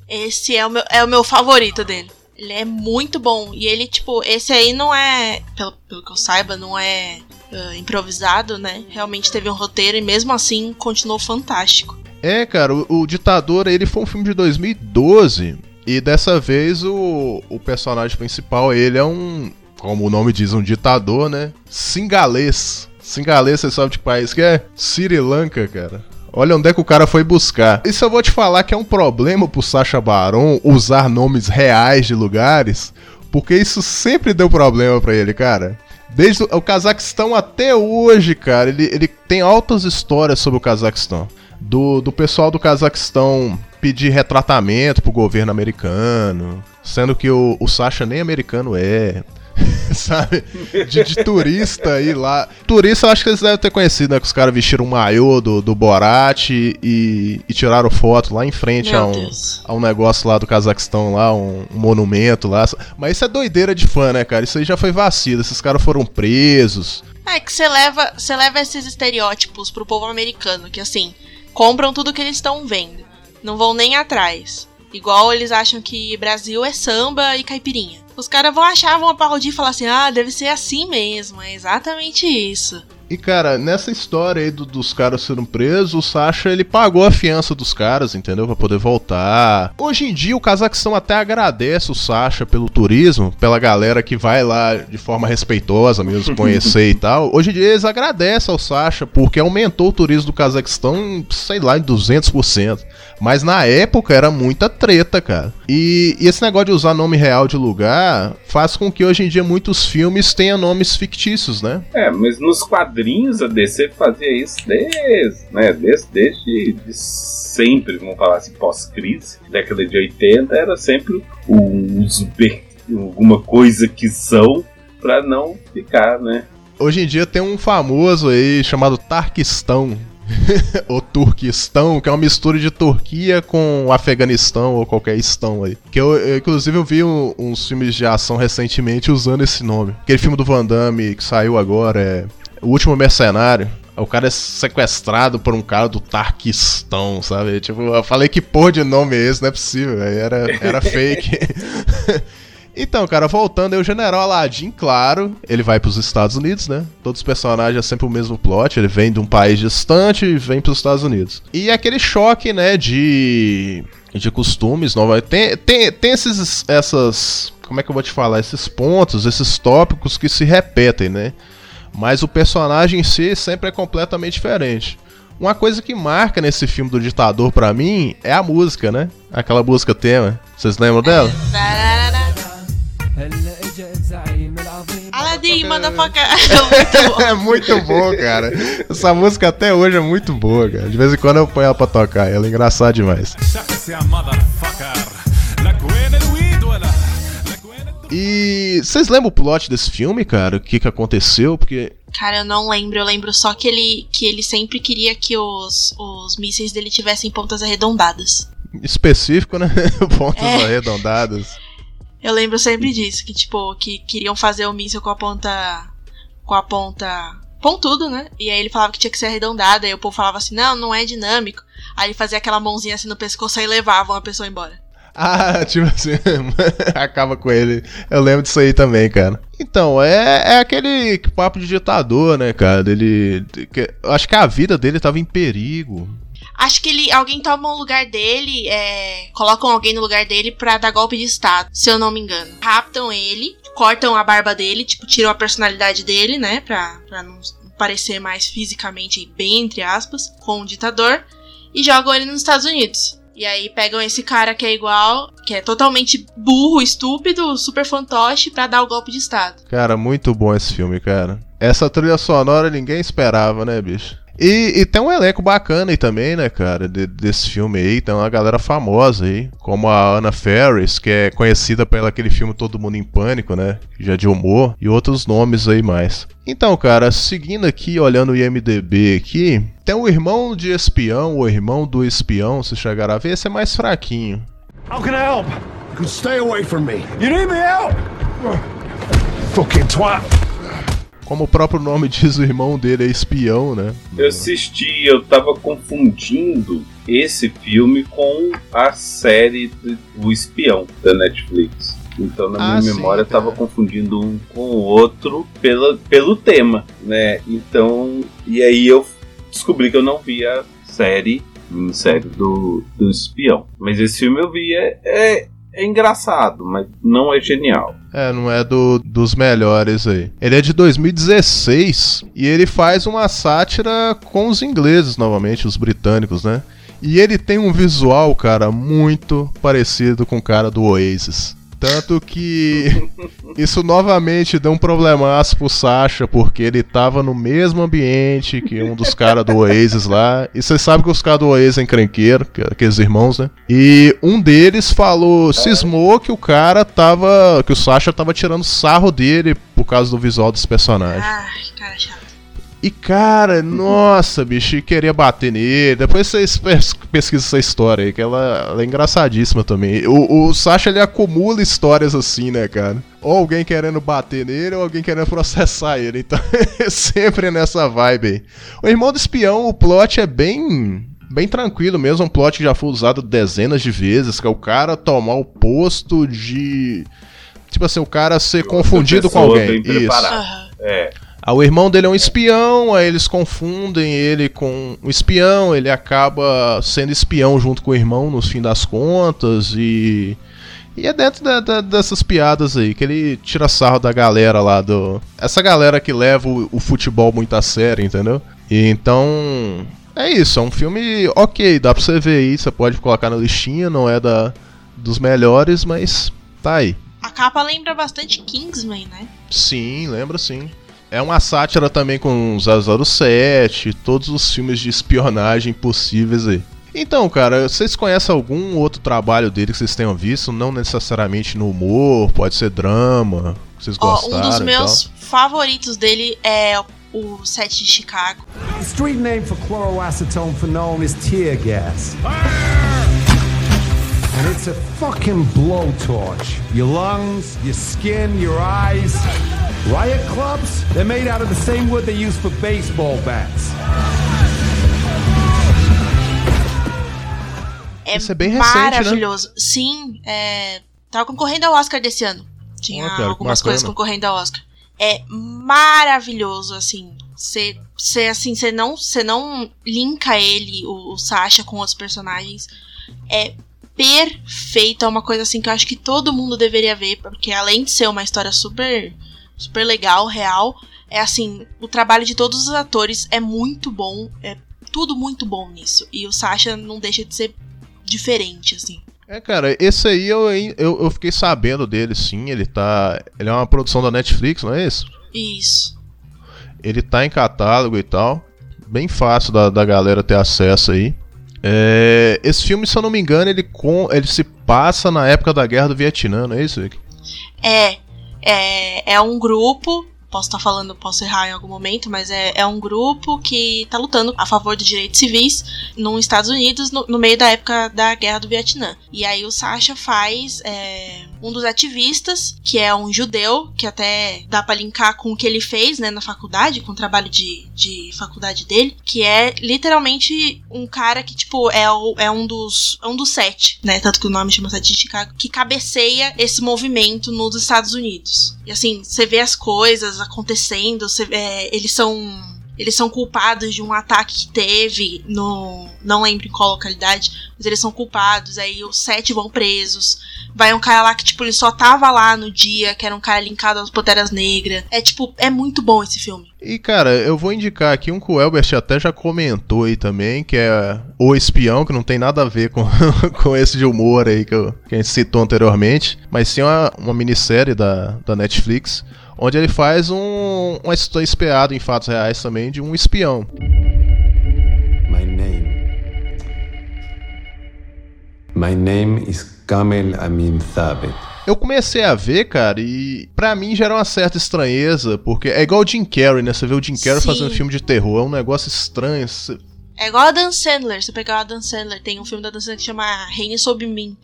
Esse é o meu, é o meu favorito dele. Ele é muito bom. E ele, tipo, esse aí não é, pelo, pelo que eu saiba, não é ah, improvisado, né? Realmente teve um roteiro e mesmo assim continuou fantástico. É, cara, o, o Ditador ele foi um filme de 2012 e dessa vez o, o personagem principal ele é um, como o nome diz, um ditador, né? Singalês. Singalês, você sabe de que país que é? Sri Lanka, cara. Olha onde é que o cara foi buscar. Isso eu vou te falar que é um problema pro Sacha Baron usar nomes reais de lugares, porque isso sempre deu problema pra ele, cara. Desde o, o Cazaquistão até hoje, cara, ele, ele tem altas histórias sobre o Cazaquistão. Do, do pessoal do Cazaquistão pedir retratamento pro governo americano, sendo que o, o Sacha nem americano é. Sabe? De, de turista aí lá. Turista, eu acho que eles devem ter conhecido, né? Que os caras vestiram um maiô do, do Borat e, e tiraram foto lá em frente Meu a um, Deus. a um negócio lá do Cazaquistão, lá, um, um monumento lá. Mas isso é doideira de fã, né, cara? Isso aí já foi vacilo. Esses caras foram presos. É que você leva, você leva esses estereótipos pro povo americano, que assim, compram tudo que eles estão vendo. Não vão nem atrás. Igual eles acham que Brasil é samba e caipirinha. Os caras vão achar, vão aplaudir e falar assim: ah, deve ser assim mesmo. É exatamente isso. E cara, nessa história aí do- dos caras sendo presos, o Sasha ele pagou a fiança dos caras, entendeu? Pra poder voltar. Hoje em dia o Cazaquistão até agradece o Sasha pelo turismo, pela galera que vai lá de forma respeitosa mesmo conhecer e tal. Hoje em dia eles agradecem ao Sasha porque aumentou o turismo do Cazaquistão, sei lá, em 200%. Mas na época era muita treta, cara. E, e esse negócio de usar nome real de lugar faz com que hoje em dia muitos filmes tenham nomes fictícios, né? É, mas nos quadrinhos a DC fazia isso desde, né, desde, desde de sempre, vamos falar assim, pós-crise, década de 80, era sempre o Uzbek, alguma coisa que são, pra não ficar, né? Hoje em dia tem um famoso aí chamado Tarquistão. ou Turquistão, que é uma mistura de Turquia com Afeganistão ou qualquer estão aí. Que eu, eu, inclusive, eu vi um- uns filmes de ação recentemente usando esse nome. Aquele filme do Van Damme que saiu agora é O Último Mercenário. O cara é sequestrado por um cara do Tarquistão, sabe? Tipo, eu falei que porra de nome é esse, não é possível. Era, era fake. Então, cara, voltando aí, o General Aladdin, claro, ele vai pros Estados Unidos, né? Todos os personagens é sempre o mesmo plot, ele vem de um país distante e vem pros Estados Unidos. E é aquele choque, né, de de costumes, nova. Tem, tem, tem esses essas, como é que eu vou te falar, esses pontos, esses tópicos que se repetem, né? Mas o personagem em si sempre é completamente diferente. Uma coisa que marca nesse filme do ditador pra mim é a música, né? Aquela música tema. Vocês lembram dela? Aladdin, motherfucker. é muito boa, cara. Essa música até hoje é muito boa, cara. De vez em quando eu ponho ela pra tocar. Ela é engraçada demais. E vocês lembram o plot desse filme, cara? O que, que aconteceu? Porque. Cara, eu não lembro. Eu lembro só que ele, que ele sempre queria que os, os mísseis dele tivessem pontas arredondadas. Específico, né? Pontas É. arredondadas. Eu lembro sempre disso, que tipo, que queriam fazer o míssil com a ponta. com a ponta. pontudo, né? E aí ele falava que tinha que ser arredondada, e o povo falava assim, não, não é dinâmico. Aí ele fazia aquela mãozinha assim no pescoço e levavam a pessoa embora. Ah, tipo assim, acaba com ele. Eu lembro disso aí também, cara. Então, é, é aquele papo de ditador, né, cara? Ele. que- acho que a vida dele tava em perigo. Acho que ele. alguém toma o lugar dele, é, colocam alguém no lugar dele pra dar golpe de estado, se eu não me engano. Raptam ele, cortam a barba dele, tipo, tiram a personalidade dele, né? Pra, pra não parecer mais fisicamente bem, entre aspas, com o ditador, e jogam ele nos Estados Unidos. E aí pegam esse cara que é igual, que é totalmente burro, estúpido, super fantoche, pra dar o golpe de estado. Cara, muito bom esse filme, cara. Essa trilha sonora ninguém esperava, né, bicho? E, e tem um elenco bacana aí também, né, cara, de- desse filme aí. Tem uma galera famosa aí, como a Anna Ferris, que é conhecida pelo aquele filme Todo Mundo em Pânico, né? Já de humor, e outros nomes aí mais. Então, cara, seguindo aqui, olhando o IMDB aqui, tem o irmão de espião, o irmão do espião, se chegar a ver, esse é mais fraquinho. How can I help? You can stay away from me. You need me help? Fucking twat. Como o próprio nome diz, o irmão dele é espião, né? Eu assisti, eu tava confundindo esse filme com a série do O Espião da Netflix. Então na minha Ah, sim, memória eu tava confundindo um com o outro pela, pelo tema, né? Então, e aí eu descobri que eu não vi a série, série do, do Espião. Mas esse filme eu vi, é, é, é engraçado, mas não é genial. É, não é do, dos melhores aí. Ele é de 2016 e ele faz uma sátira com os ingleses novamente, os britânicos, né? E ele tem um visual, cara, muito parecido com o cara do Oasis. Tanto que isso novamente deu um problemaço pro Sasha, porque ele tava no mesmo ambiente que um dos caras do Oasis lá. E vocês sabem que os caras do Oasis é encrenqueiro, que- aqueles irmãos, né? E um deles falou, cismou que o cara tava. que o Sasha tava tirando sarro dele por causa do visual dos personagens. Ai, cara chato. E cara, nossa, bicho, queria bater nele. Depois vocês pes- pesquisam essa história aí, que ela, ela é engraçadíssima também. O, o Sasha ele acumula histórias assim, né, cara? Ou alguém querendo bater nele, ou alguém querendo processar ele. Então é sempre nessa vibe aí. O irmão do espião, o plot é bem. Bem tranquilo mesmo, um plot que já foi usado dezenas de vezes, que é o cara tomar o posto de. Tipo assim, o cara ser confundido com alguém. Isso. É. Ah, o irmão dele é um espião, aí eles confundem ele com um espião, ele acaba sendo espião junto com o irmão no fim das contas e. E é dentro da- da- dessas piadas aí que ele tira sarro da galera lá do. Essa galera que leva o, o futebol muito a sério, entendeu? E então. É isso, é um filme ok, dá pra você ver aí, você pode colocar na listinha, não é da dos melhores, mas tá aí. A capa lembra bastante Kingsman, né? Sim, lembra sim. É uma sátira também com 007, todos os filmes de espionagem possíveis aí. Então, cara, vocês conhecem algum outro trabalho dele que vocês tenham visto? Não necessariamente no humor, pode ser drama, que vocês gostaram um dos meus tal. favoritos dele é o set de Chicago. The street name for chloroacetone phenol is tear gas. And it's a fucking blowtorch. Your lungs, your skin, your eyes. Riot clubs? They're made out of the same wood they use for baseball bats. É, Isso é bem recente, né? maravilhoso. Sim, é, tava concorrendo ao Oscar desse ano. Tinha que algumas bacana. coisas concorrendo ao Oscar. É maravilhoso, assim. Você assim, você não, você não linka ele, o, o Sasha, com outros personagens. É perfeito, é uma coisa assim que eu acho que todo mundo deveria ver, porque além de ser uma história super super legal, real, é assim, o trabalho de todos os atores é muito bom, é, tudo muito bom nisso. E o Sasha não deixa de ser diferente, assim. É, cara, esse aí eu, eu, eu fiquei sabendo dele, sim. Ele tá. Ele é uma produção da Netflix, não é isso? Isso. Ele tá em catálogo e tal. Bem fácil da, da galera ter acesso aí. É, esse filme, se eu não me engano, ele, com, ele se passa na época da guerra do Vietnã, não é isso, Vic? É, é, é um grupo posso estar falando, posso errar em algum momento, mas é, é um grupo que está lutando a favor dos direitos civis nos Estados Unidos no, no, meio da época da Guerra do Vietnã. E aí o Sasha faz é, um dos ativistas, que é um judeu, que até dá para linkar com o que ele fez né, na faculdade, com o trabalho de, de faculdade dele, que é literalmente um cara que, tipo, é, o, é um, dos, é um dos sete, né? Tanto que o nome chama Sete de Chicago, que cabeceia esse movimento nos Estados Unidos. E assim, você vê as coisas, acontecendo. Você, é, eles são eles são culpados de um ataque que teve no. Não lembro em qual localidade, mas eles são culpados. Aí os sete vão presos. Vai um cara lá que, tipo, ele só tava lá no dia, que era um cara linkado às Panteras Negras. É, tipo, é muito bom esse filme. E, cara, eu vou indicar aqui um que o Elbert até já comentou aí também, que é O Espião, que não tem nada a ver com, com esse de humor aí que, eu, que a gente citou anteriormente, mas sim uma, uma minissérie da, da Netflix onde ele faz um, um espiado em fatos reais também de um espião. My name. My name is Kamel Amin Thabit. Eu comecei a ver, cara, e pra mim gera uma certa estranheza, porque é igual o Jim Carrey, né? Você vê o Jim Carrey Sim. fazendo filme de terror, é um negócio estranho. Você... É igual a Dan Sandler, você pegar a Dan Sandler, tem um filme da Dan Sandler que chama Reine Sob Mim,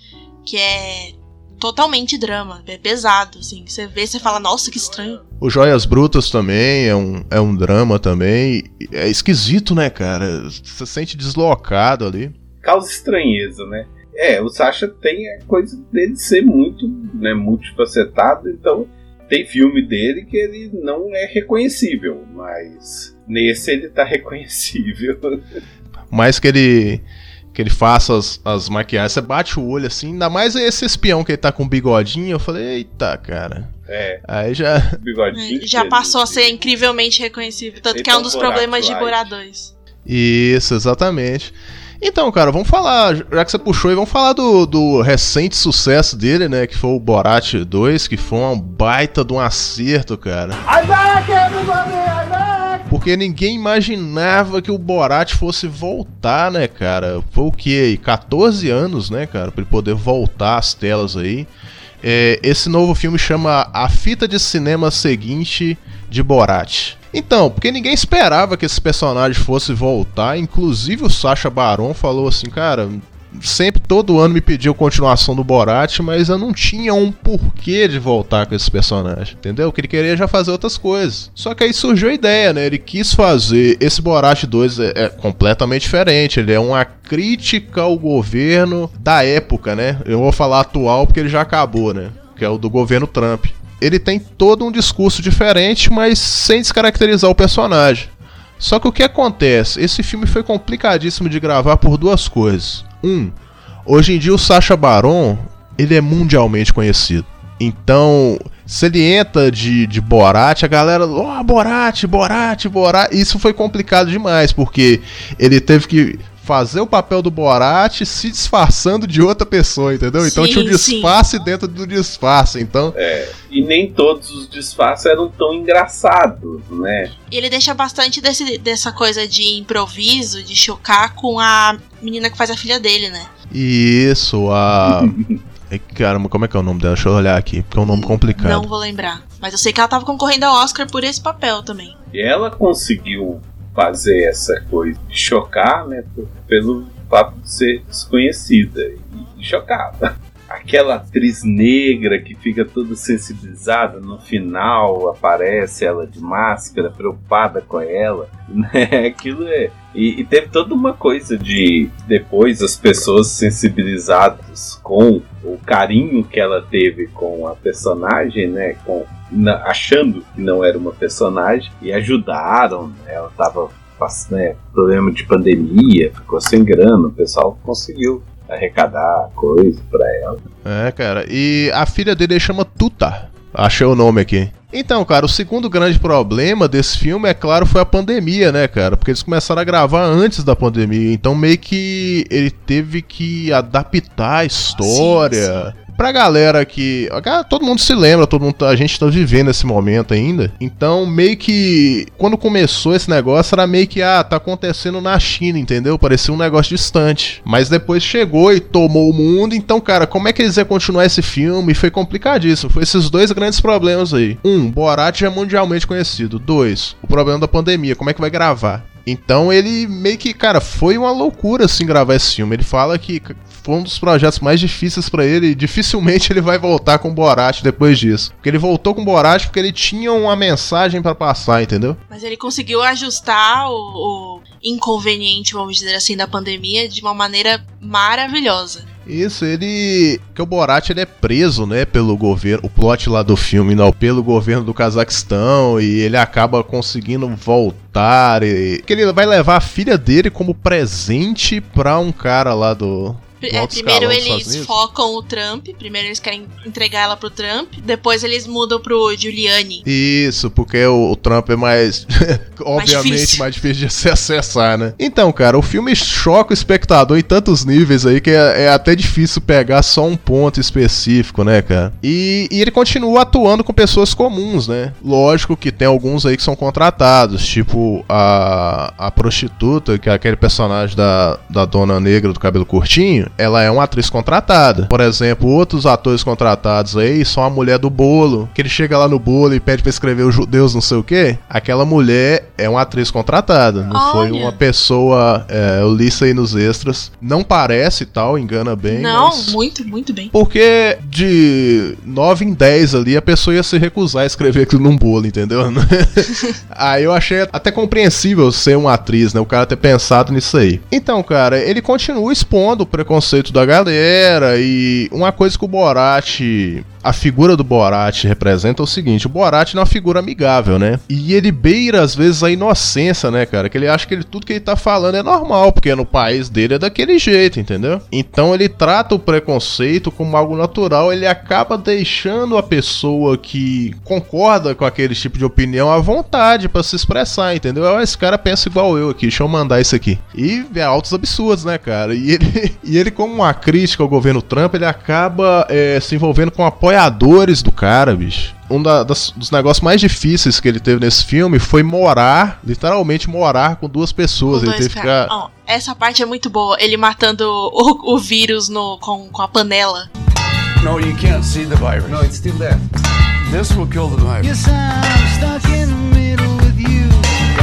que é totalmente drama. É pesado, assim. Você vê, você fala, nossa, que estranho. O Joias Brutas também é um, é um drama também. É esquisito, né, cara? Você se sente deslocado ali. Causa estranheza, né? É, o Sasha tem a coisa dele ser muito né, multifacetado, então tem filme dele que ele não é reconhecível, mas nesse ele tá reconhecível. Mais que ele que ele faça as, as maquiagens, você bate o olho assim, ainda mais esse espião que ele tá com bigodinho, eu falei, eita, cara. É. Aí já. Bigodinho. Já passou a ser incrivelmente reconhecível. Tanto que é um dos problemas de Borá 2. Isso, exatamente. Então, cara, vamos falar, já que você puxou aí, vamos falar do, do recente sucesso dele, né? Que foi o Borat 2, que foi uma baita de um acerto, cara. I'm back, everybody! Porque ninguém imaginava que o Borat fosse voltar, né, cara? Foi o que? 14 anos, né, cara? Pra ele poder voltar às telas aí. É, esse novo filme chama A Fita de Cinema Seguinte de Borat. Então, porque ninguém esperava que esse personagem fosse voltar, inclusive o Sacha Baron falou assim, cara, sempre, todo ano me pediu continuação do Borat, mas eu não tinha um porquê de voltar com esse personagem, entendeu? Que ele queria já fazer outras coisas. Só que aí surgiu a ideia, né? Ele quis fazer. Esse Borat 2 é, é completamente diferente. Ele é uma crítica ao governo da época, né? Eu vou falar atual porque ele já acabou, né? Que é o do governo Trump. Ele tem todo um discurso diferente, mas sem descaracterizar o personagem. Só que o que acontece? Esse filme foi complicadíssimo de gravar por duas coisas. Um, hoje em dia o Sacha Baron, ele é mundialmente conhecido. Então, se ele entra de, de Borat, a galera, ó, oh, Borat, Borat, Borat. Isso foi complicado demais, porque ele teve que fazer o papel do Borat se disfarçando de outra pessoa, entendeu? Então sim, tinha um disfarce sim. dentro do disfarce, então... É, e nem todos os disfarces eram tão engraçados, né? E ele deixa bastante desse, dessa coisa de improviso, de chocar com a menina que faz a filha dele, né? Isso, a... Caramba, como é que é o nome dela? Deixa eu olhar aqui, porque é um nome complicado. Não vou lembrar. Mas eu sei que ela tava concorrendo ao Oscar por esse papel também. E ela conseguiu fazer essa coisa de chocar, né? Pelo fato de ser desconhecida. E chocava. Aquela atriz negra que fica toda sensibilizada, no final aparece ela de máscara, preocupada com ela, né? Aquilo é. E, e teve toda uma coisa de depois as pessoas sensibilizadas com o carinho que ela teve com a personagem, né? Com na, achando que não era uma personagem e ajudaram. Né? Ela estava né, problema de pandemia, ficou sem grana, o pessoal conseguiu arrecadar coisa para ela. É, cara. E a filha dele chama Tuta. Achei o nome aqui. Então, cara, o segundo grande problema desse filme, é claro, foi a pandemia, né, cara? Porque eles começaram a gravar antes da pandemia. Então, meio que ele teve que adaptar a história. Pra galera que. Todo mundo se lembra, todo mundo, a gente tá vivendo esse momento ainda. Então, meio que. Quando começou esse negócio, era meio que, ah, tá acontecendo na China, entendeu? Parecia um negócio distante. Mas depois chegou e tomou o mundo. Então, cara, como é que eles iam continuar esse filme? Foi complicadíssimo. Foi esses dois grandes problemas aí. Um, Borat já é mundialmente conhecido. Dois, o problema da pandemia. Como é que vai gravar? Então ele meio que, cara, foi uma loucura assim gravar esse filme. Ele fala que foi um dos projetos mais difíceis pra ele e dificilmente ele vai voltar com Borat depois disso. Porque ele voltou com Borat porque ele tinha uma mensagem pra passar, entendeu? Mas ele conseguiu ajustar o, o inconveniente, vamos dizer assim, da pandemia de uma maneira maravilhosa. Isso, ele. Que o Borat ele é preso, né, pelo governo. O plot lá do filme, não, pelo governo do Cazaquistão. E ele acaba conseguindo voltar. E, que ele vai levar a filha dele como presente pra um cara lá do. É, primeiro eles focam o Trump, primeiro eles querem entregar ela pro Trump, depois eles mudam pro Giuliani. Isso, porque o, o Trump é mais. obviamente difícil. mais difícil de se acessar, né? Então, cara, o filme choca o espectador em tantos níveis aí que é, é até difícil pegar só um ponto específico, né, cara? E, e ele continua atuando com pessoas comuns, né? Lógico que tem alguns aí que são contratados, tipo a, a prostituta, que é aquele personagem da, da dona negra do cabelo curtinho, ela é uma atriz contratada. Por exemplo, outros atores contratados aí são a mulher do bolo, que ele chega lá no bolo e pede pra escrever os judeus não sei o que. Aquela mulher é uma atriz contratada, não foi Olha. uma pessoa. é, eu li isso aí nos extras. Não parece e tal, engana bem. Não, mas- muito, muito bem. porque de 9 em 10 ali a pessoa ia se recusar a escrever aquilo num bolo, entendeu? aí eu achei até compreensível ser uma atriz, né? O cara ter pensado nisso aí. Então, cara, ele continua expondo o preconceito da galera e uma coisa que o Borat. A figura do Borat representa é o seguinte: o Borat não é uma figura amigável, né? E ele beira às vezes a inocência, né, cara? Que ele acha que ele, tudo que ele tá falando é normal, porque no país dele é daquele jeito, entendeu? Então ele trata o preconceito como algo natural, ele acaba deixando a pessoa que concorda com aquele tipo de opinião à vontade pra se expressar, entendeu? Esse cara pensa igual eu aqui, deixa eu mandar isso aqui. E é altos absurdos, né, cara? E ele, e ele como uma crítica ao governo Trump, ele acaba é, se envolvendo com apoiadores do cara, bicho. Um da- das- dos negócios mais difíceis que ele teve nesse filme foi morar, literalmente morar com duas pessoas. ele Dois teve que ficar. Ó, essa parte é muito boa. Ele matando o, o vírus no, com, com a panela. No, you can't see the virus. No, it's still there. This will kill the virus. Yes, I'm stuck in the middle.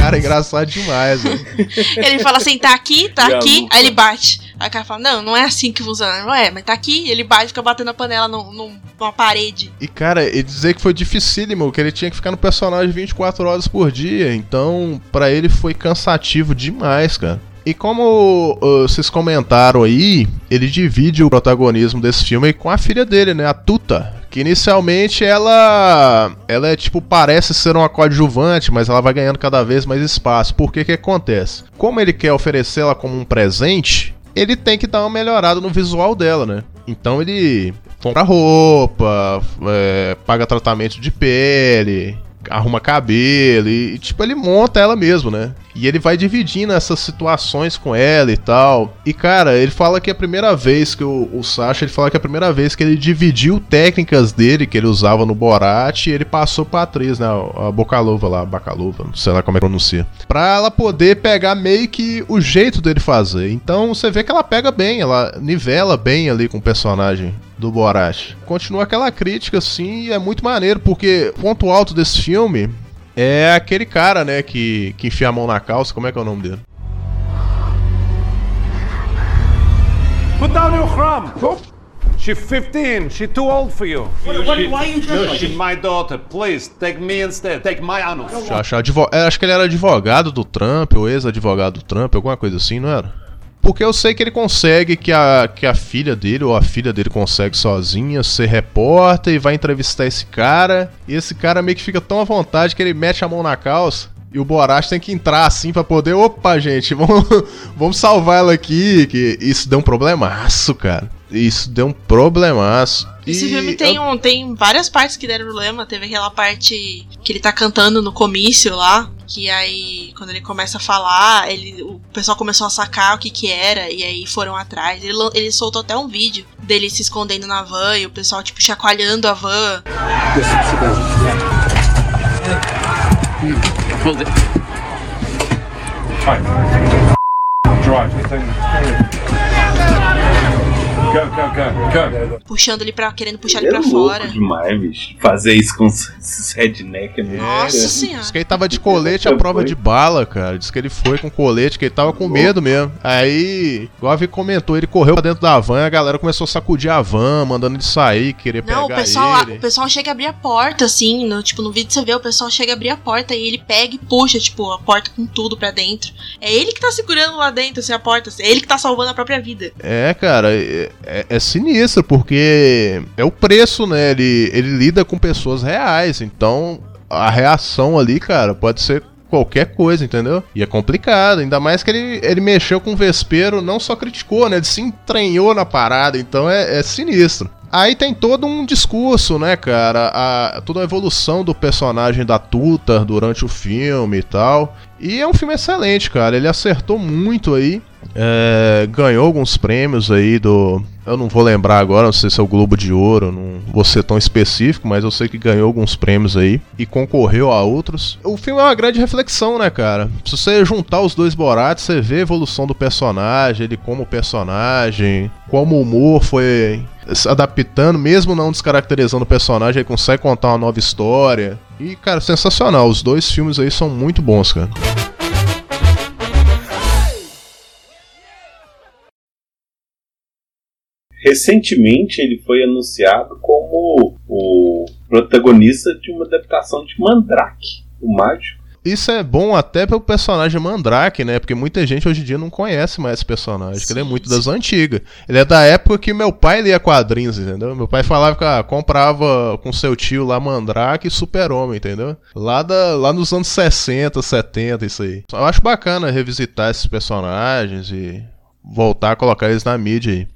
Cara, é engraçado demais, velho. Ele fala assim, tá aqui, tá E aqui, lupa? aí ele bate. Aí o cara fala, não, não é assim que funciona. Não é, mas tá aqui, ele bate e fica batendo a panela num- num- numa parede. E, cara, ele dizer que foi dificílimo, que ele tinha que ficar no personagem 24 horas por dia. Então, pra ele foi cansativo demais, cara. E como uh, vocês comentaram aí, ele divide o protagonismo desse filme com a filha dele, né? A Tuta. Que inicialmente ela. Ela é tipo, parece ser uma coadjuvante, mas ela vai ganhando cada vez mais espaço. Por que que acontece? Como ele quer oferecer ela como um presente, ele tem que dar uma melhorada no visual dela, né? Então ele compra roupa, é, paga tratamento de pele, arruma cabelo e, tipo, ele monta ela mesmo, né? E ele vai dividindo essas situações com ela e tal. E, cara, ele fala que é a primeira vez que o, o Sasha, ele fala que é a primeira vez que ele dividiu técnicas dele que ele usava no Borat e ele passou pra atriz, né? A Bocalova lá, Bacalova, não sei lá como é que pronuncia. Pra ela poder pegar meio que o jeito dele fazer. Então você vê que ela pega bem, ela nivela bem ali com o personagem do Borat. Continua aquela crítica, assim, e é muito maneiro, porque o ponto alto desse filme é aquele cara, né, que, que enfia a mão na calça, como é que é o nome dele? Put down your crumb. She's 15. She's too old for you. What- what- why you No, she's my daughter. Please, take me instead. Take my anus. Deixa eu achar, advo- é, acho que ele era advogado do Trump, ou ex-advogado do Trump, alguma coisa assim, não era? Porque eu sei que ele consegue, que a, que a filha dele, ou a filha dele consegue sozinha ser repórter e vai entrevistar esse cara. E esse cara meio que fica tão à vontade que ele mete a mão na calça. E o Borat tem que entrar assim pra poder. Opa, gente, vamos, vamos salvar ela aqui. Que isso deu um problemaço, cara. Isso deu um problemaço. Esse E filme tem, eu- um, tem várias partes que deram problema. Teve aquela parte que ele tá cantando no comício lá. Que aí, quando ele começa a falar, ele, o pessoal começou a sacar o que que era. E aí foram atrás. Ele, ele soltou até um vídeo dele se escondendo na van. E o pessoal, tipo, chacoalhando a van. Drive. Puxando ele pra. querendo puxar ele Ele é pra louco fora. demais, bicho. Fazer isso com esses redneck é muito Nossa é. senhora. Diz que ele tava de colete à prova de bala, cara. Diz que ele foi com colete, que ele tava com medo mesmo. Aí, igual a Vi comentou, ele correu pra dentro da van, a galera começou a sacudir a van, mandando ele sair, querer Não, o pegar pessoal, ele. o pessoal chega a abrir a porta, assim, no, tipo, no vídeo você vê, o pessoal chega a abrir a porta e ele pega e puxa, tipo, a porta com tudo pra dentro. É ele que tá segurando lá dentro, assim, a porta. É ele que tá salvando a própria vida. É, cara, é, é- é sinistro, porque é o preço, né? Ele, ele lida com pessoas reais, então a reação ali, cara, pode ser qualquer coisa, entendeu? E é complicado, ainda mais que ele, ele mexeu com o Vespeiro, não só criticou, né? Ele se entranhou na parada, então é, é sinistro. Aí tem todo um discurso, né, cara? A, toda a evolução do personagem da Tuta durante o filme e tal. E é um filme excelente, cara. Ele acertou muito aí. É, ganhou alguns prêmios aí do. Eu não vou lembrar agora, não sei se é o Globo de Ouro, não vou ser tão específico, mas eu sei que ganhou alguns prêmios aí e concorreu a outros. O filme é uma grande reflexão, né, cara? Se você juntar os dois Borates, você vê a evolução do personagem, ele como personagem, como o humor foi se adaptando, mesmo não descaracterizando o personagem, ele consegue contar uma nova história. E, cara, sensacional. Os dois filmes aí são muito bons, cara. Recentemente ele foi anunciado como o protagonista de uma adaptação de Mandrake, o mágico. Isso é bom até pelo personagem Mandrake, né? Porque muita gente hoje em dia não conhece mais esse personagem, que ele é muito das antigas. Ele é da época que meu pai lia quadrinhos, entendeu? Meu pai falava que ah, comprava com seu tio lá Mandrake e Super-Homem, entendeu? Lá, da, lá nos anos 60, 70, isso aí. Eu acho bacana revisitar esses personagens e voltar a colocar eles na mídia aí.